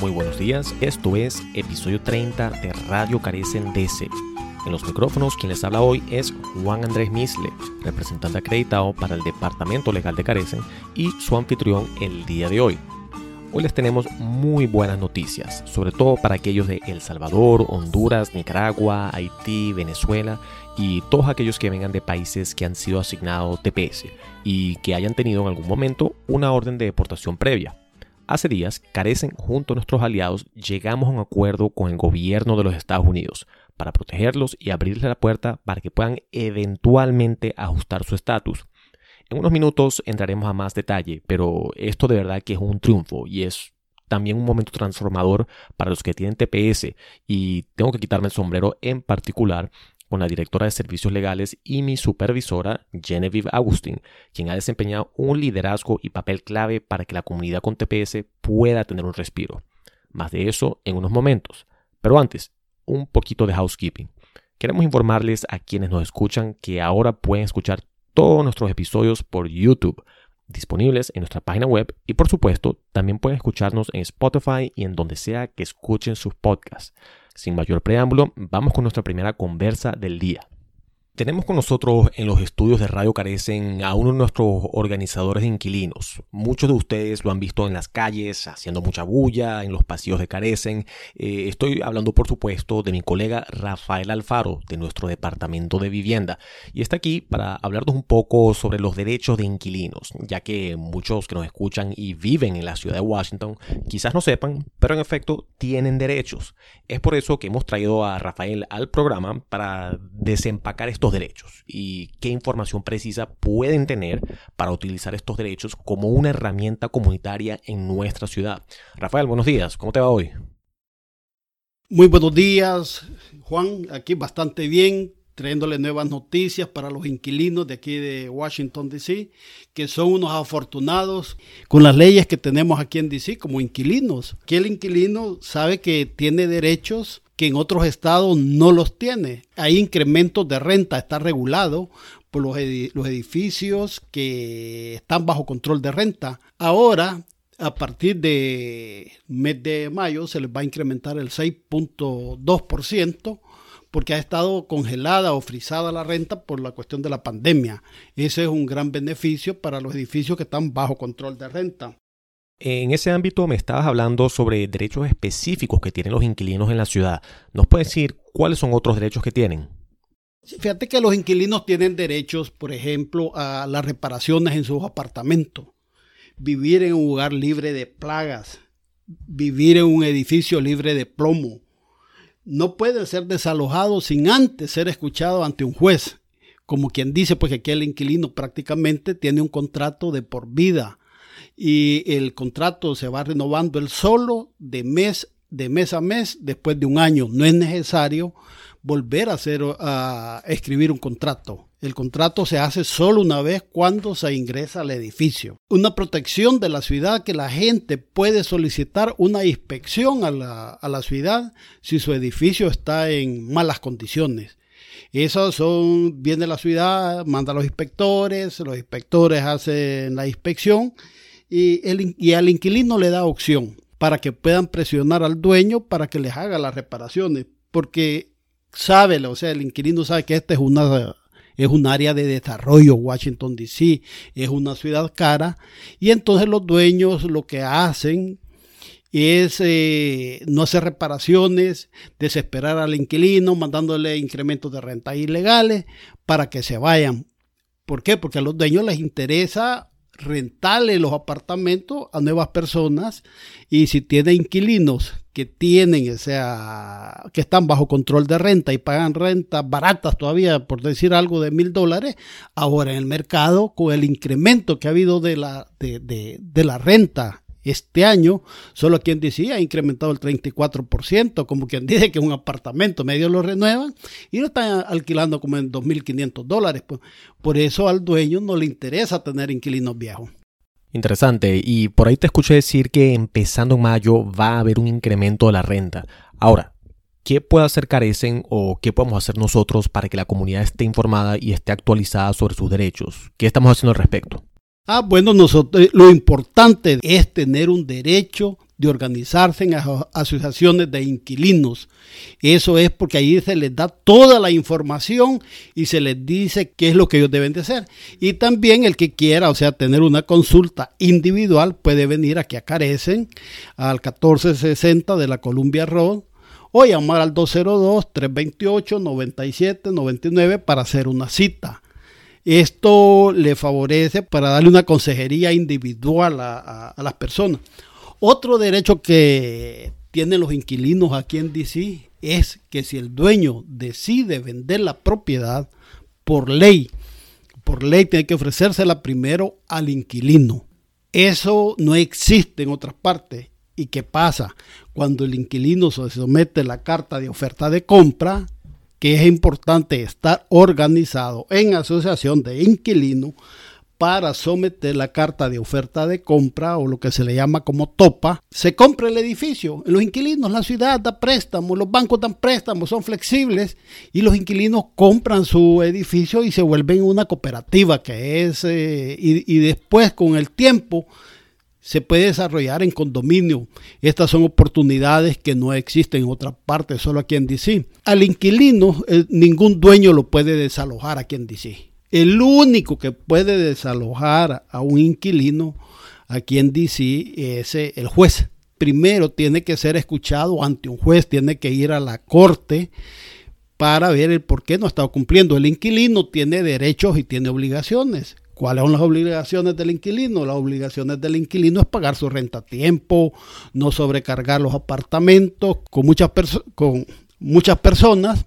Muy buenos días, esto es episodio 30 de Radio Carecen DC. En los micrófonos quien les habla hoy es Juan Andrés Misle, representante acreditado para el Departamento Legal de Carecen y su anfitrión el día de hoy. Hoy les tenemos muy buenas noticias, sobre todo para aquellos de El Salvador, Honduras, Nicaragua, Haití, Venezuela y todos aquellos que vengan de países que han sido asignados TPS y que hayan tenido en algún momento una orden de deportación previa. Hace días, Carecen junto a nuestros aliados llegamos a un acuerdo con el gobierno de los Estados Unidos para protegerlos y abrirles la puerta para que puedan eventualmente ajustar su estatus. En unos minutos entraremos a más detalle, pero esto de verdad que es un triunfo y es también un momento transformador para los que tienen TPS y tengo que quitarme el sombrero en particular con la directora de servicios legales y mi supervisora Genevieve Agustín, quien ha desempeñado un liderazgo y papel clave para que la comunidad con TPS pueda tener un respiro. Más de eso en unos momentos. Pero antes, un poquito de housekeeping. Queremos informarles a quienes nos escuchan que ahora pueden escuchar todos nuestros episodios por YouTube, disponibles en nuestra página web y por supuesto también pueden escucharnos en Spotify y en donde sea que escuchen sus podcasts. Sin mayor preámbulo, vamos con nuestra primera conversa del día. Tenemos con nosotros en los estudios de Radio Carecen a uno de nuestros organizadores de inquilinos. Muchos de ustedes lo han visto en las calles, haciendo mucha bulla, en los pasillos de Carecen. Eh, estoy hablando, por supuesto, de mi colega Rafael Alfaro, de nuestro departamento de vivienda. Y está aquí para hablarnos un poco sobre los derechos de inquilinos, ya que muchos que nos escuchan y viven en la ciudad de Washington quizás no sepan, pero en efecto tienen derechos. Es por eso que hemos traído a Rafael al programa para desempacar estos derechos y qué información precisa pueden tener para utilizar estos derechos como una herramienta comunitaria en nuestra ciudad. Rafael, buenos días, ¿cómo te va hoy? Muy buenos días, Juan, aquí bastante bien, trayéndole nuevas noticias para los inquilinos de aquí de Washington, D.C., que son unos afortunados con las leyes que tenemos aquí en D.C. como inquilinos. Que el inquilino sabe que tiene derechos que en otros estados no los tiene. Hay incrementos de renta, está regulado por los, edificios que están bajo control de renta. Ahora, a partir de mes de mayo, se les va a incrementar el 6.2% porque ha estado congelada o frisada la renta por la cuestión de la pandemia. Ese es un gran beneficio para los edificios que están bajo control de renta. En ese ámbito me estabas hablando sobre derechos específicos que tienen los inquilinos en la ciudad. ¿Nos puedes decir cuáles son otros derechos que tienen? Fíjate que los inquilinos tienen derechos, por ejemplo, a las reparaciones en sus apartamentos, vivir en un lugar libre de plagas, vivir en un edificio libre de plomo. No puede ser desalojado sin antes ser escuchado ante un juez. Como quien dice, pues que aquel inquilino prácticamente tiene un contrato de por vida y el contrato se va renovando el solo de mes de mes a mes después de un año. No es necesario volver a hacer a escribir un contrato. El contrato se hace solo una vez cuando se ingresa al edificio. Una protección de la ciudad que la gente puede solicitar una inspección a la, a la ciudad si su edificio está en malas condiciones. Esas son, viene la ciudad, manda a los inspectores, los inspectores hacen la inspección y, el, y al inquilino le da opción para que puedan presionar al dueño para que les haga las reparaciones, porque sabe, o sea, el inquilino sabe que esta es una es un área de desarrollo, Washington DC es una ciudad cara, y entonces los dueños lo que hacen es eh, no hacer reparaciones, desesperar al inquilino, mandándole incrementos de renta ilegales para que se vayan. ¿Por qué? Porque a los dueños les interesa rentarle los apartamentos a nuevas personas y si tiene inquilinos que tienen, o sea, que están bajo control de renta y pagan rentas baratas todavía, por decir algo, de mil dólares, ahora en el mercado, con el incremento que ha habido de la, de, de, de la renta este año, solo quien decía, ha incrementado el 34%, como quien dice que un apartamento medio lo renuevan y lo están alquilando como en 2.500 dólares. Pues. Por eso al dueño no le interesa tener inquilinos viejos. Interesante, y por ahí te escuché decir que empezando en mayo va a haber un incremento de la renta. Ahora, ¿qué puede hacer Carecen o qué podemos hacer nosotros para que la comunidad esté informada y esté actualizada sobre sus derechos? ¿Qué estamos haciendo al respecto? Ah, bueno, nosotros lo importante es tener un derecho de organizarse en asociaciones de inquilinos. Eso es porque ahí se les da toda la información y se les dice qué es lo que ellos deben de hacer. Y también el que quiera, o sea, tener una consulta individual, puede venir aquí a Carecen al 1460 de la Columbia Road o llamar al 202-328-9799 para hacer una cita. Esto le favorece para darle una consejería individual a, a las personas. Otro derecho que tienen los inquilinos aquí en DC es que si el dueño decide vender la propiedad por ley, por ley tiene que ofrecérsela primero al inquilino. Eso no existe en otras partes. ¿Y qué pasa? Cuando el inquilino se somete la carta de oferta de compra, que es importante estar organizado en asociación de inquilinos para someter la carta de oferta de compra o lo que se le llama como topa, se compra el edificio. Los inquilinos, la ciudad da préstamos, los bancos dan préstamos, son flexibles y los inquilinos compran su edificio y se vuelven una cooperativa que es, eh, y, y después con el tiempo se puede desarrollar en condominio. Estas son oportunidades que no existen en otra parte, solo aquí en DC. Al inquilino, ningún dueño lo puede desalojar aquí en DC. El único que puede desalojar a un inquilino aquí en DC es eh, el juez. Primero tiene que ser escuchado ante un juez, tiene que ir a la corte para ver el por qué no está cumpliendo. El inquilino tiene derechos y tiene obligaciones. ¿Cuáles son las obligaciones del inquilino? Las obligaciones del inquilino es pagar su renta a tiempo, no sobrecargar los apartamentos con muchas, personas.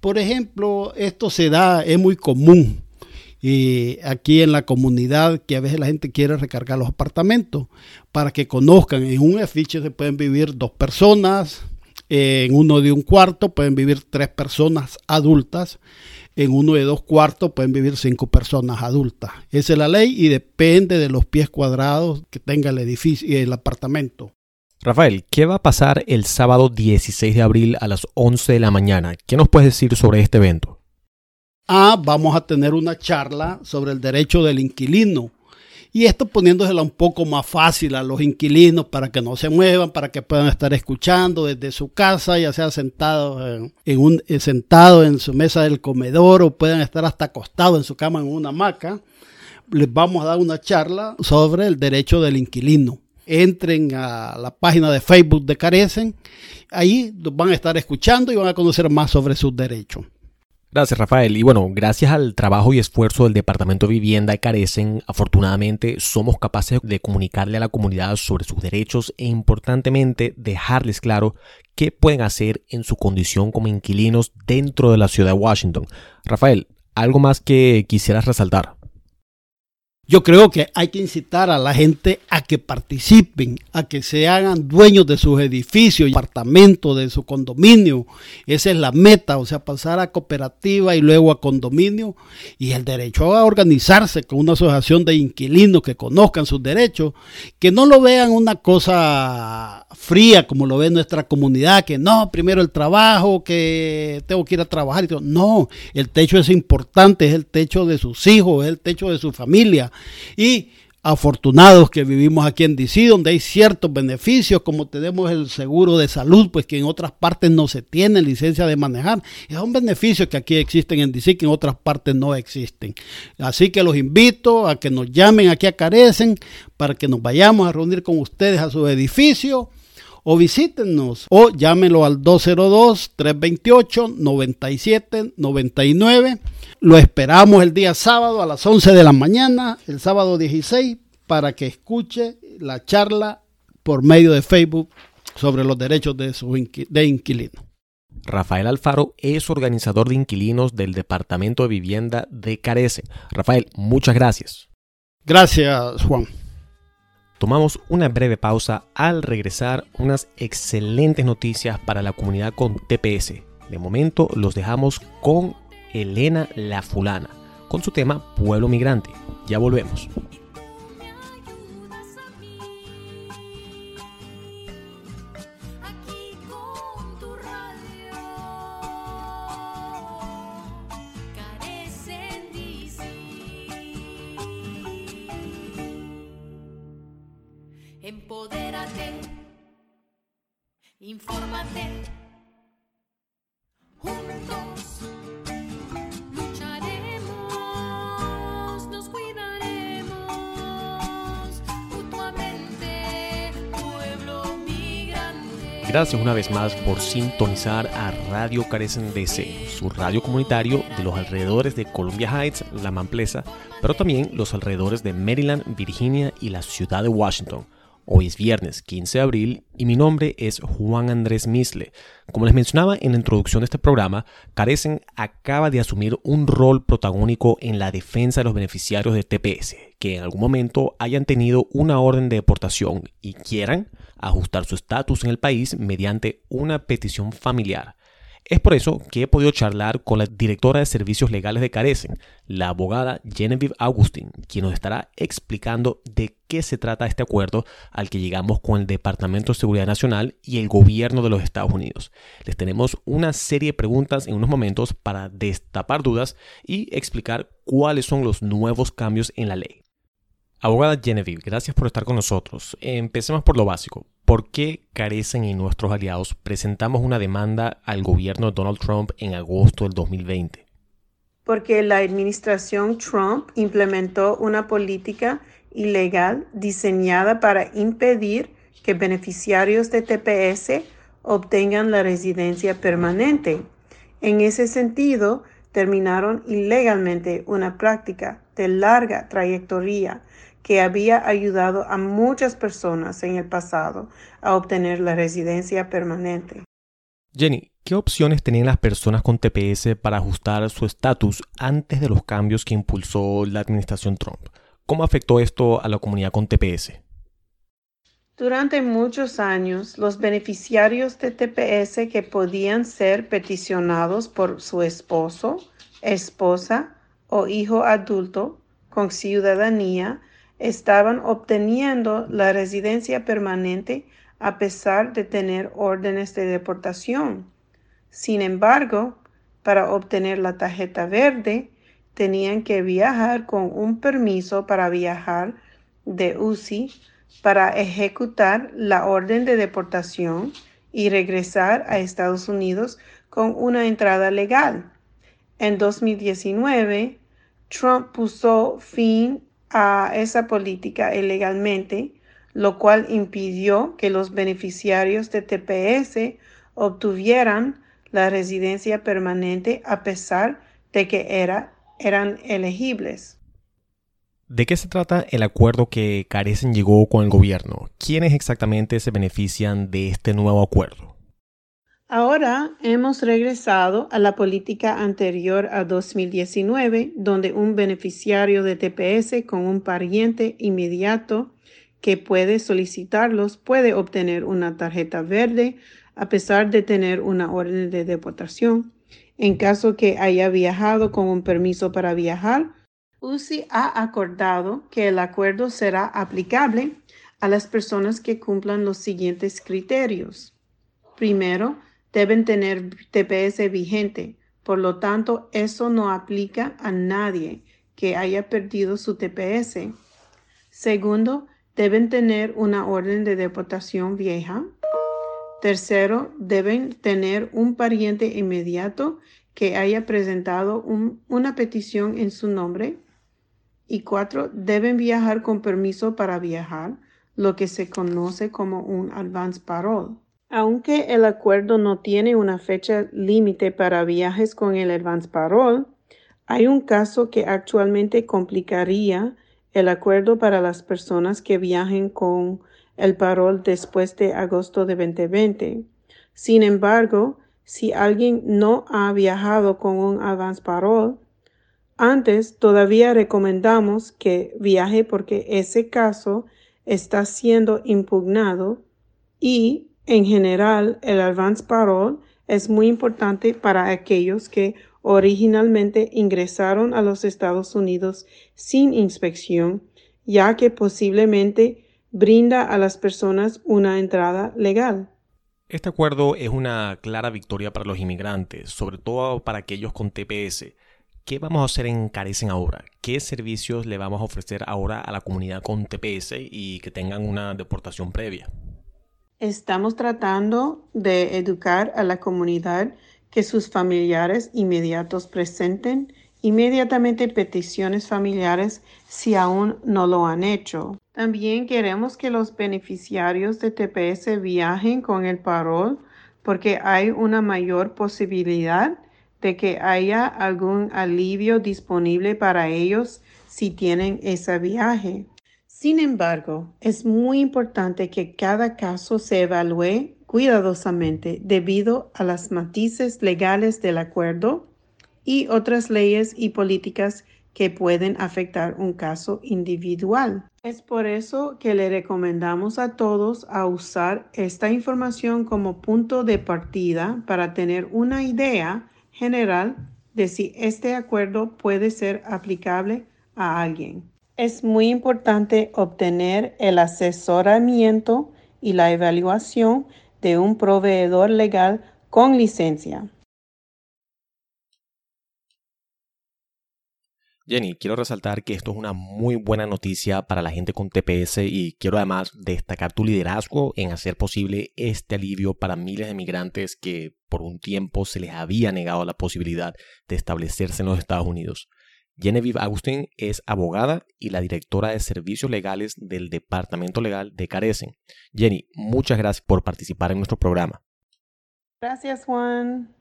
Por ejemplo, esto se da, es muy común aquí en la comunidad que a veces la gente quiere recargar los apartamentos para que conozcan. En un edificio se pueden vivir dos personas, en uno de un cuarto pueden vivir tres personas adultas, en uno de dos cuartos pueden vivir cinco personas adultas. Esa es la ley y depende de los pies cuadrados que tenga el edificio y el apartamento. Rafael, ¿qué va a pasar el sábado 16 de abril a las 11 de la mañana? ¿Qué nos puedes decir sobre este evento? Ah, vamos a tener una charla sobre el derecho del inquilino. Y esto poniéndosela un poco más fácil a los inquilinos para que no se muevan, para que puedan estar escuchando desde su casa, ya sea sentado en, un, eh, sentado en su mesa del comedor o puedan estar hasta acostados en su cama en una hamaca. Les vamos a dar una charla sobre el derecho del inquilino. Entren a la página de Facebook de Carecen. Ahí van a estar escuchando y van a conocer más sobre sus derechos. Gracias, Rafael. Y bueno, gracias al trabajo y esfuerzo del Departamento de Vivienda y Carecen, afortunadamente somos capaces de comunicarle a la comunidad sobre sus derechos e importantemente dejarles claro qué pueden hacer en su condición como inquilinos dentro de la ciudad de Washington. Rafael, ¿algo más que quisieras resaltar? Yo creo que hay que incitar a la gente a que participen, a que se hagan dueños de sus edificios, apartamentos, de su condominio. Esa es la meta, o sea, pasar a cooperativa y luego a condominio y el derecho a organizarse con una asociación de inquilinos que conozcan sus derechos, que no lo vean una cosa fría como lo ve nuestra comunidad, que no, primero el trabajo, que tengo que ir a trabajar y todo. No, el techo es importante, es el techo de sus hijos, es el techo de su familia y afortunados que vivimos aquí en DC, donde hay ciertos beneficios, como tenemos el seguro de salud, pues que en otras partes no se tiene licencia de manejar. un beneficio que aquí existen en DC, que en otras partes no existen. Así que los invito a que nos llamen aquí a Carecen para que nos vayamos a reunir con ustedes a su edificio o visítenos o llámenlo al 202-328-9799. Lo esperamos el día sábado a las 11 de la mañana, el sábado 16, para que escuche la charla por medio de Facebook sobre los derechos de, su de inquilino. Rafael Alfaro es organizador de inquilinos del Departamento de Vivienda de Carece. Rafael, muchas gracias. Gracias, Juan. Tomamos una breve pausa al regresar unas excelentes noticias para la comunidad con TPS. De momento los dejamos con Elena La Fulana, con su tema Pueblo Migrante. Ya volvemos. Infórmate. Juntos lucharemos, nos cuidaremos mutuamente, pueblo migrante. Gracias una vez más por sintonizar a Radio Carecen DC, su radio comunitario de los alrededores de Columbia Heights, La Mamplesa, pero también los alrededores de Maryland, Virginia y la ciudad de Washington. Hoy es viernes 15 de abril y mi nombre es Juan Andrés Misle. Como les mencionaba en la introducción de este programa, Carecen acaba de asumir un rol protagónico en la defensa de los beneficiarios de TPS, que en algún momento hayan tenido una orden de deportación y quieran ajustar su estatus en el país mediante una petición familiar. Es por eso que he podido charlar con la directora de servicios legales de Carecen, la abogada Genevieve Augustin, quien nos estará explicando de qué se trata este acuerdo al que llegamos con el Departamento de Seguridad Nacional y el gobierno de los Estados Unidos. Les tenemos una serie de preguntas en unos momentos para destapar dudas y explicar cuáles son los nuevos cambios en la ley. Abogada Genevieve, gracias por estar con nosotros. Empecemos por lo básico. ¿Por qué Carecen y nuestros aliados presentamos una demanda al gobierno de Donald Trump en agosto del 2020? Porque la administración Trump implementó una política ilegal diseñada para impedir que beneficiarios de TPS obtengan la residencia permanente. En ese sentido, terminaron ilegalmente una práctica de larga trayectoria que había ayudado a muchas personas en el pasado a obtener la residencia permanente. Jenny, ¿qué opciones tenían las personas con TPS para ajustar su estatus antes de los cambios que impulsó la administración Trump? ¿Cómo afectó esto a la comunidad con TPS? Durante muchos años, los beneficiarios de TPS que podían ser peticionados por su esposo, esposa o hijo adulto con ciudadanía estaban obteniendo la residencia permanente a pesar de tener órdenes de deportación. Sin embargo, para obtener la tarjeta verde, tenían que viajar con un permiso para viajar de UCI para ejecutar la orden de deportación y regresar a Estados Unidos con una entrada legal. En 2019, Trump puso fin a esa política ilegalmente, lo cual impidió que los beneficiarios de TPS obtuvieran la residencia permanente a pesar de que era, eran elegibles. ¿De qué se trata el acuerdo que Carecen llegó con el gobierno? ¿Quiénes exactamente se benefician de este nuevo acuerdo? Ahora hemos regresado a la política anterior a 2019, donde un beneficiario de TPS con un pariente inmediato que puede solicitarlos puede obtener una tarjeta verde a pesar de tener una orden de deportación. En caso que haya viajado con un permiso para viajar, UCI ha acordado que el acuerdo será aplicable a las personas que cumplan los siguientes criterios. Primero, deben tener TPS vigente. Por lo tanto, eso no aplica a nadie que haya perdido su TPS. Segundo, deben tener una orden de deportación vieja. Tercero, deben tener un pariente inmediato que haya presentado una petición en su nombre. Y cuatro, deben viajar con permiso para viajar, lo que se conoce como un advance parole. Aunque el acuerdo no tiene una fecha límite para viajes con el advance parole, hay un caso que actualmente complicaría el acuerdo para las personas que viajen con el parol después de agosto de 2020. Sin embargo, si alguien no ha viajado con un advance parole, antes todavía recomendamos que viaje porque ese caso está siendo impugnado y en general, el advance parole es muy importante para aquellos que originalmente ingresaron a los Estados Unidos sin inspección, ya que posiblemente brinda a las personas una entrada legal. Este acuerdo es una clara victoria para los inmigrantes, sobre todo para aquellos con TPS. ¿Qué vamos a hacer en Carecen ahora? ¿Qué servicios le vamos a ofrecer ahora a la comunidad con TPS y que tengan una deportación previa? Estamos tratando de educar a la comunidad que sus familiares inmediatos presenten inmediatamente peticiones familiares si aún no lo han hecho. También queremos que los beneficiarios de TPS viajen con el parol porque hay una mayor posibilidad de que haya algún alivio disponible para ellos si tienen ese viaje. Sin embargo, es muy importante que cada caso se evalúe cuidadosamente debido a las matices legales del acuerdo y otras leyes y políticas que pueden afectar un caso individual. Es por eso que le recomendamos a todos a usar esta información como punto de partida para tener una idea general de si este acuerdo puede ser aplicable a alguien. Es muy importante obtener el asesoramiento y la evaluación de un proveedor legal con licencia. Jenny, quiero resaltar que esto es una muy buena noticia para la gente con TPS y quiero además destacar tu liderazgo en hacer posible este alivio para miles de migrantes que por un tiempo se les había negado la posibilidad de establecerse en los Estados Unidos. Genevieve Agustín es abogada y la directora de servicios legales del Departamento Legal de Carecen. Jenny, muchas gracias por participar en nuestro programa. Gracias, Juan.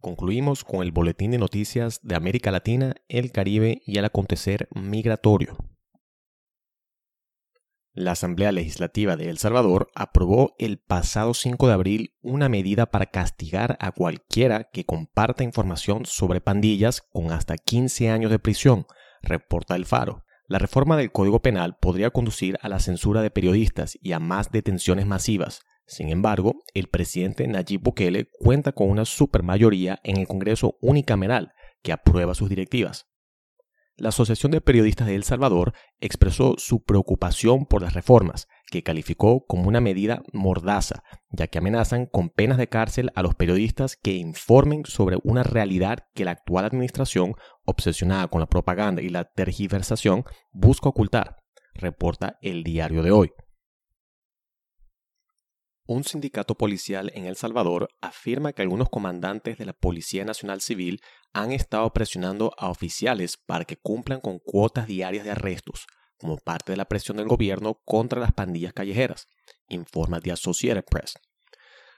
Concluimos con el boletín de noticias de América Latina, el Caribe y el acontecer migratorio. La Asamblea Legislativa de El Salvador aprobó el pasado 5 de abril una medida para castigar a cualquiera que comparta información sobre pandillas con hasta 15 años de prisión, reporta El Faro. La reforma del Código Penal podría conducir a la censura de periodistas y a más detenciones masivas, sin embargo, el presidente Nayib Bukele cuenta con una supermayoría en el Congreso unicameral que aprueba sus directivas. La Asociación de Periodistas de El Salvador expresó su preocupación por las reformas, que calificó como una medida mordaza, ya que amenazan con penas de cárcel a los periodistas que informen sobre una realidad que la actual administración, obsesionada con la propaganda y la tergiversación, busca ocultar, reporta el diario de hoy. Un sindicato policial en El Salvador afirma que algunos comandantes de la Policía Nacional Civil han estado presionando a oficiales para que cumplan con cuotas diarias de arrestos, como parte de la presión del gobierno contra las pandillas callejeras, informa The Associated Press.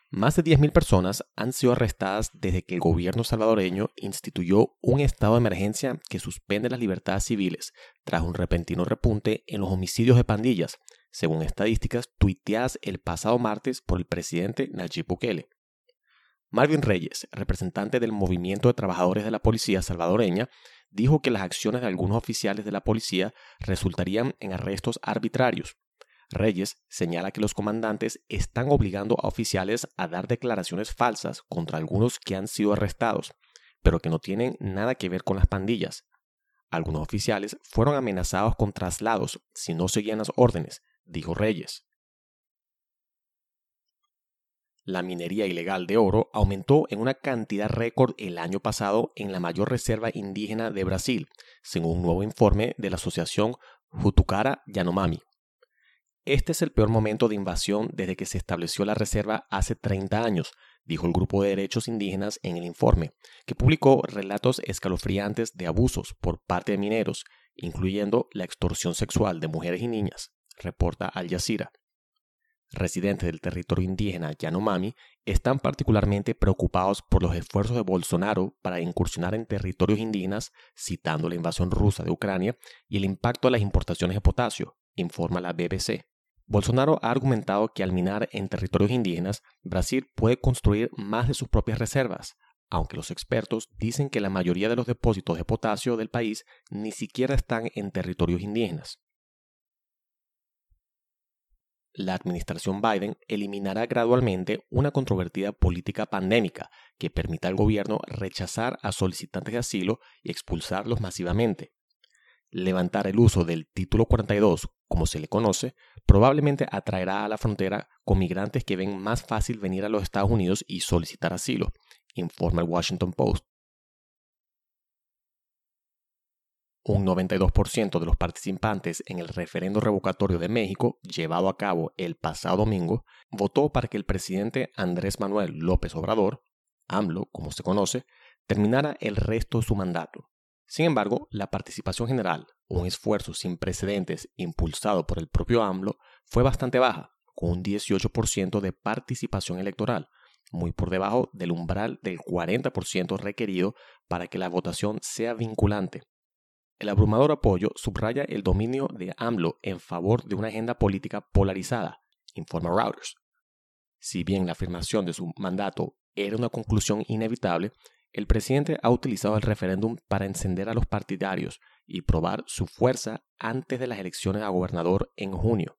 Más de 10.000 personas han sido arrestadas desde que el gobierno salvadoreño instituyó un estado de emergencia que suspende las libertades civiles tras un repentino repunte en los homicidios de pandillas según estadísticas tuiteadas el pasado martes por el presidente Nayib Bukele. Marvin Reyes, representante del Movimiento de Trabajadores de la Policía salvadoreña, dijo que las acciones de algunos oficiales de la policía resultarían en arrestos arbitrarios. Reyes señala que los comandantes están obligando a oficiales a dar declaraciones falsas contra algunos que han sido arrestados, pero que no tienen nada que ver con las pandillas. Algunos oficiales fueron amenazados con traslados si no seguían las órdenes, dijo Reyes. La minería ilegal de oro aumentó en una cantidad récord el año pasado en la mayor reserva indígena de Brasil, según un nuevo informe de la asociación Jutucara Yanomami. Este es el peor momento de invasión desde que se estableció la reserva hace 30 años, dijo el grupo de derechos indígenas en el informe, que publicó relatos escalofriantes de abusos por parte de mineros, incluyendo la extorsión sexual de mujeres y niñas reporta Al Jazeera. Residentes del territorio indígena Yanomami están particularmente preocupados por los esfuerzos de Bolsonaro para incursionar en territorios indígenas, citando la invasión rusa de Ucrania y el impacto de las importaciones de potasio, informa la BBC. Bolsonaro ha argumentado que al minar en territorios indígenas, Brasil puede construir más de sus propias reservas, aunque los expertos dicen que la mayoría de los depósitos de potasio del país ni siquiera están en territorios indígenas la administración Biden eliminará gradualmente una controvertida política pandémica que permita al gobierno rechazar a solicitantes de asilo y expulsarlos masivamente. Levantar el uso del título 42, como se le conoce, probablemente atraerá a la frontera con migrantes que ven más fácil venir a los Estados Unidos y solicitar asilo, informa el Washington Post. Un 92% de los participantes en el referendo revocatorio de México, llevado a cabo el pasado domingo, votó para que el presidente Andrés Manuel López Obrador, AMLO como se conoce, terminara el resto de su mandato. Sin embargo, la participación general, un esfuerzo sin precedentes impulsado por el propio AMLO, fue bastante baja, con un 18% de participación electoral, muy por debajo del umbral del 40% requerido para que la votación sea vinculante. El abrumador apoyo subraya el dominio de AMLO en favor de una agenda política polarizada, informa Reuters. Si bien la afirmación de su mandato era una conclusión inevitable, el presidente ha utilizado el referéndum para encender a los partidarios y probar su fuerza antes de las elecciones a gobernador en junio.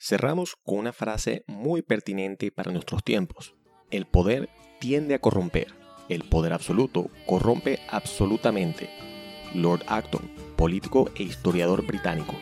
Cerramos con una frase muy pertinente para nuestros tiempos. El poder tiende a corromper. El poder absoluto corrompe absolutamente. Lord Acton, político e historiador británico.